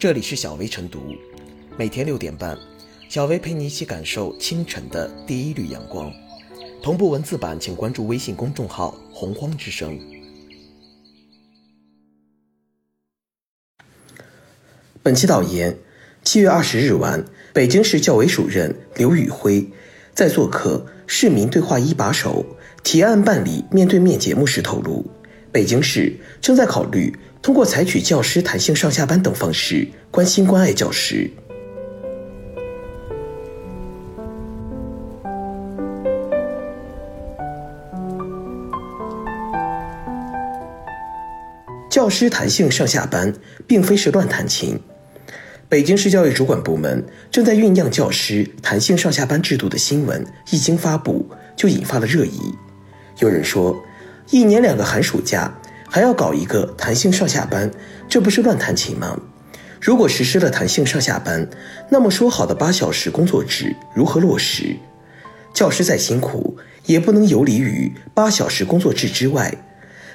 这里是小薇晨读，每天六点半，小薇陪你一起感受清晨的第一缕阳光。同步文字版，请关注微信公众号“洪荒之声”。本期导言：七月二十日晚，北京市教委主任刘宇辉在做客市民对话一把手提案办理面对面节目时透露，北京市正在考虑。通过采取教师弹性上下班等方式关心关爱教师。教师弹性上下班并非是乱弹琴。北京市教育主管部门正在酝酿教师弹性上下班制度的新闻，一经发布就引发了热议。有人说，一年两个寒暑假。还要搞一个弹性上下班，这不是乱弹琴吗？如果实施了弹性上下班，那么说好的八小时工作制如何落实？教师再辛苦，也不能游离于八小时工作制之外。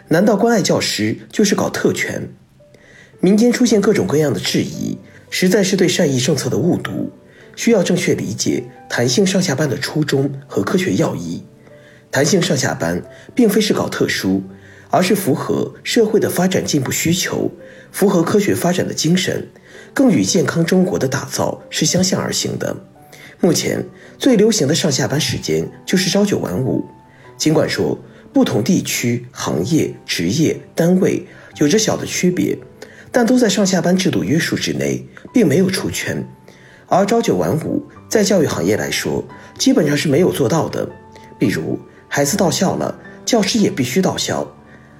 难道关爱教师就是搞特权？民间出现各种各样的质疑，实在是对善意政策的误读。需要正确理解弹性上下班的初衷和科学要义。弹性上下班并非是搞特殊。而是符合社会的发展进步需求，符合科学发展的精神，更与健康中国的打造是相向而行的。目前最流行的上下班时间就是朝九晚五，尽管说不同地区、行业、职业、单位有着小的区别，但都在上下班制度约束之内，并没有出圈。而朝九晚五在教育行业来说，基本上是没有做到的。比如孩子到校了，教师也必须到校。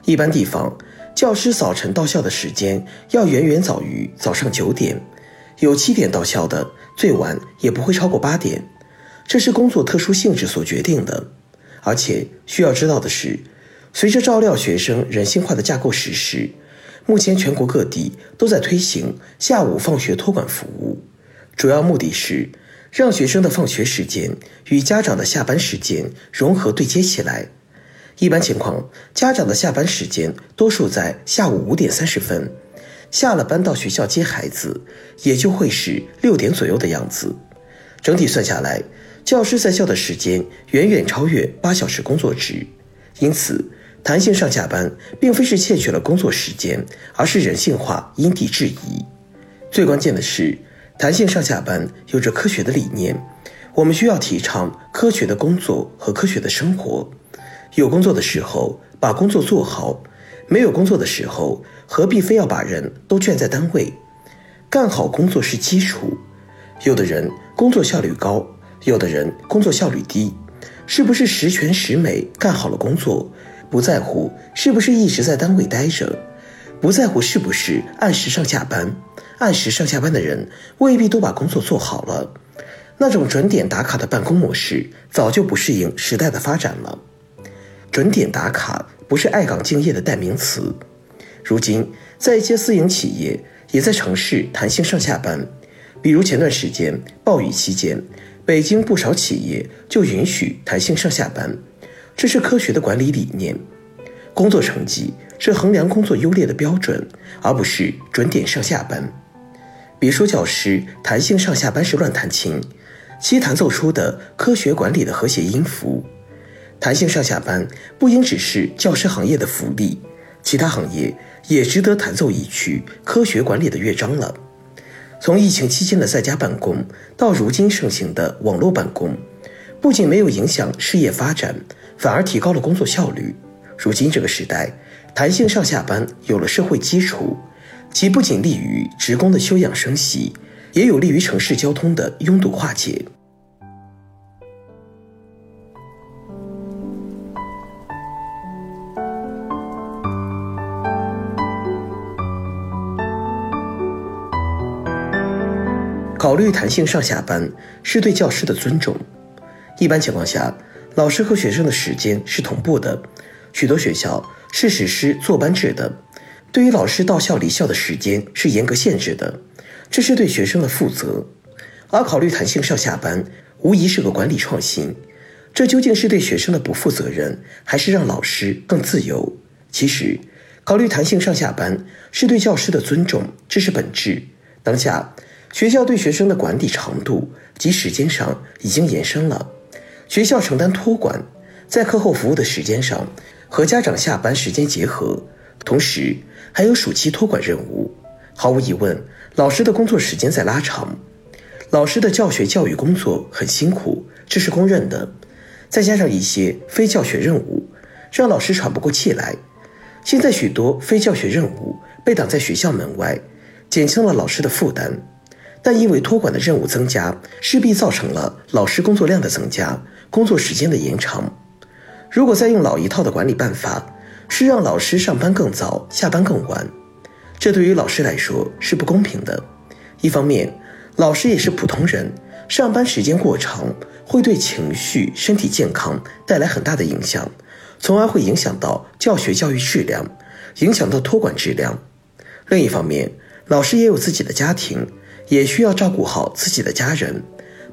一般地方，教师早晨到校的时间要远远早于早上九点，有七点到校的，最晚也不会超过八点，这是工作特殊性质所决定的。而且需要知道的是，随着照料学生人性化的架构实施，目前全国各地都在推行下午放学托管服务，主要目的是让学生的放学时间与家长的下班时间融合对接起来。一般情况，家长的下班时间多数在下午五点三十分，下了班到学校接孩子，也就会是六点左右的样子。整体算下来，教师在校的时间远远超越八小时工作制。因此，弹性上下班并非是窃取了工作时间，而是人性化，因地制宜。最关键的是，弹性上下班有着科学的理念，我们需要提倡科学的工作和科学的生活。有工作的时候把工作做好，没有工作的时候何必非要把人都圈在单位？干好工作是基础。有的人工作效率高，有的人工作效率低，是不是十全十美干好了工作？不在乎是不是一直在单位待着，不在乎是不是按时上下班。按时上下班的人未必都把工作做好了。那种准点打卡的办公模式早就不适应时代的发展了。准点打卡不是爱岗敬业的代名词。如今，在一些私营企业也在尝试弹性上下班，比如前段时间暴雨期间，北京不少企业就允许弹性上下班，这是科学的管理理念。工作成绩是衡量工作优劣的标准，而不是准点上下班。别说教师弹性上下班是乱弹琴，其弹奏出的科学管理的和谐音符。弹性上下班不应只是教师行业的福利，其他行业也值得弹奏一曲科学管理的乐章了。从疫情期间的在家办公到如今盛行的网络办公，不仅没有影响事业发展，反而提高了工作效率。如今这个时代，弹性上下班有了社会基础，其不仅利于职工的休养生息，也有利于城市交通的拥堵化解。考虑弹性上下班是对教师的尊重。一般情况下，老师和学生的时间是同步的。许多学校是实施坐班制的，对于老师到校离校的时间是严格限制的，这是对学生的负责。而考虑弹性上下班，无疑是个管理创新。这究竟是对学生的不负责任，还是让老师更自由？其实，考虑弹性上下班是对教师的尊重，这是本质。当下，学校对学生的管理长度及时间上已经延伸了，学校承担托管，在课后服务的时间上和家长下班时间结合，同时还有暑期托管任务。毫无疑问，老师的工作时间在拉长，老师的教学教育工作很辛苦，这是公认的。再加上一些非教学任务，让老师喘不过气来。现在许多非教学任务被挡在学校门外，减轻了老师的负担。但因为托管的任务增加，势必造成了老师工作量的增加，工作时间的延长。如果再用老一套的管理办法，是让老师上班更早，下班更晚，这对于老师来说是不公平的。一方面，老师也是普通人，上班时间过长，会对情绪、身体健康带来很大的影响。从而会影响到教学教育质量，影响到托管质量。另一方面，老师也有自己的家庭，也需要照顾好自己的家人，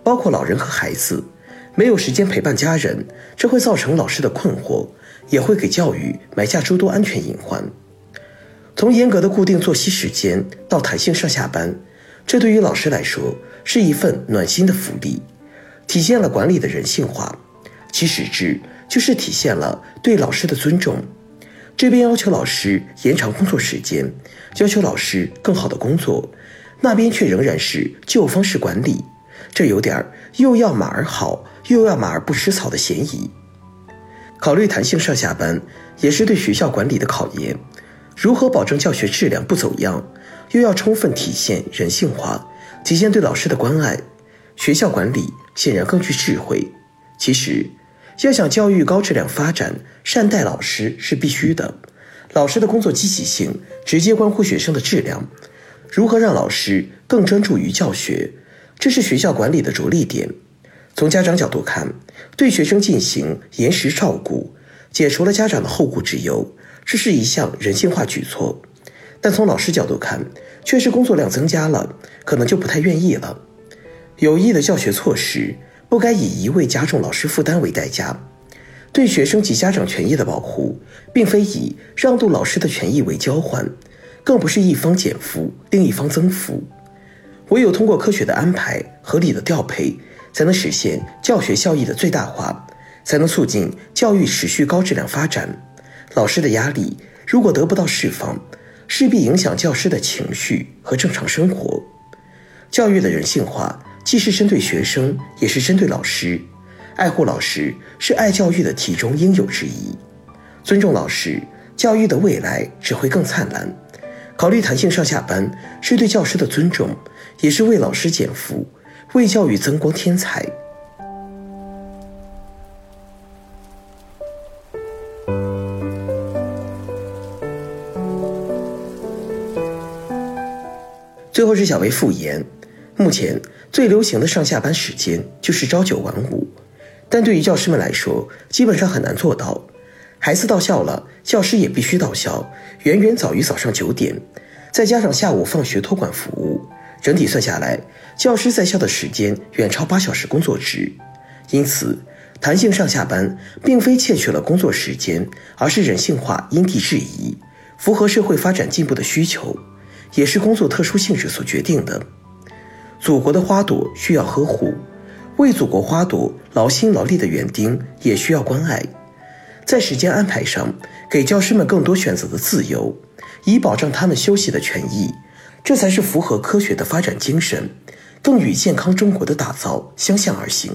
包括老人和孩子。没有时间陪伴家人，这会造成老师的困惑，也会给教育埋下诸多安全隐患。从严格的固定作息时间到弹性上下班，这对于老师来说是一份暖心的福利，体现了管理的人性化。其实质。就是体现了对老师的尊重。这边要求老师延长工作时间，要求老师更好的工作，那边却仍然是旧方式管理，这有点又要马儿好，又要马儿不吃草的嫌疑。考虑弹性上下班，也是对学校管理的考验。如何保证教学质量不走样，又要充分体现人性化，体现对老师的关爱，学校管理显然更具智慧。其实。要想教育高质量发展，善待老师是必须的。老师的工作积极性直接关乎学生的质量。如何让老师更专注于教学，这是学校管理的着力点。从家长角度看，对学生进行延时照顾，解除了家长的后顾之忧，这是一项人性化举措。但从老师角度看，确实工作量增加了，可能就不太愿意了。有益的教学措施。不该以一味加重老师负担为代价，对学生及家长权益的保护，并非以让渡老师的权益为交换，更不是一方减负，另一方增负。唯有通过科学的安排、合理的调配，才能实现教学效益的最大化，才能促进教育持续高质量发展。老师的压力如果得不到释放，势必影响教师的情绪和正常生活。教育的人性化。既是针对学生，也是针对老师。爱护老师是爱教育的题中应有之义。尊重老师，教育的未来只会更灿烂。考虑弹性上下班，是对教师的尊重，也是为老师减负，为教育增光添彩。最后是小薇复言。目前最流行的上下班时间就是朝九晚五，但对于教师们来说，基本上很难做到。孩子到校了，教师也必须到校，远远早于早上九点。再加上下午放学托管服务，整体算下来，教师在校的时间远超八小时工作制。因此，弹性上下班并非窃取了工作时间，而是人性化因地制宜，符合社会发展进步的需求，也是工作特殊性质所决定的。祖国的花朵需要呵护，为祖国花朵劳心劳力的园丁也需要关爱。在时间安排上，给教师们更多选择的自由，以保障他们休息的权益，这才是符合科学的发展精神，更与健康中国的打造相向而行。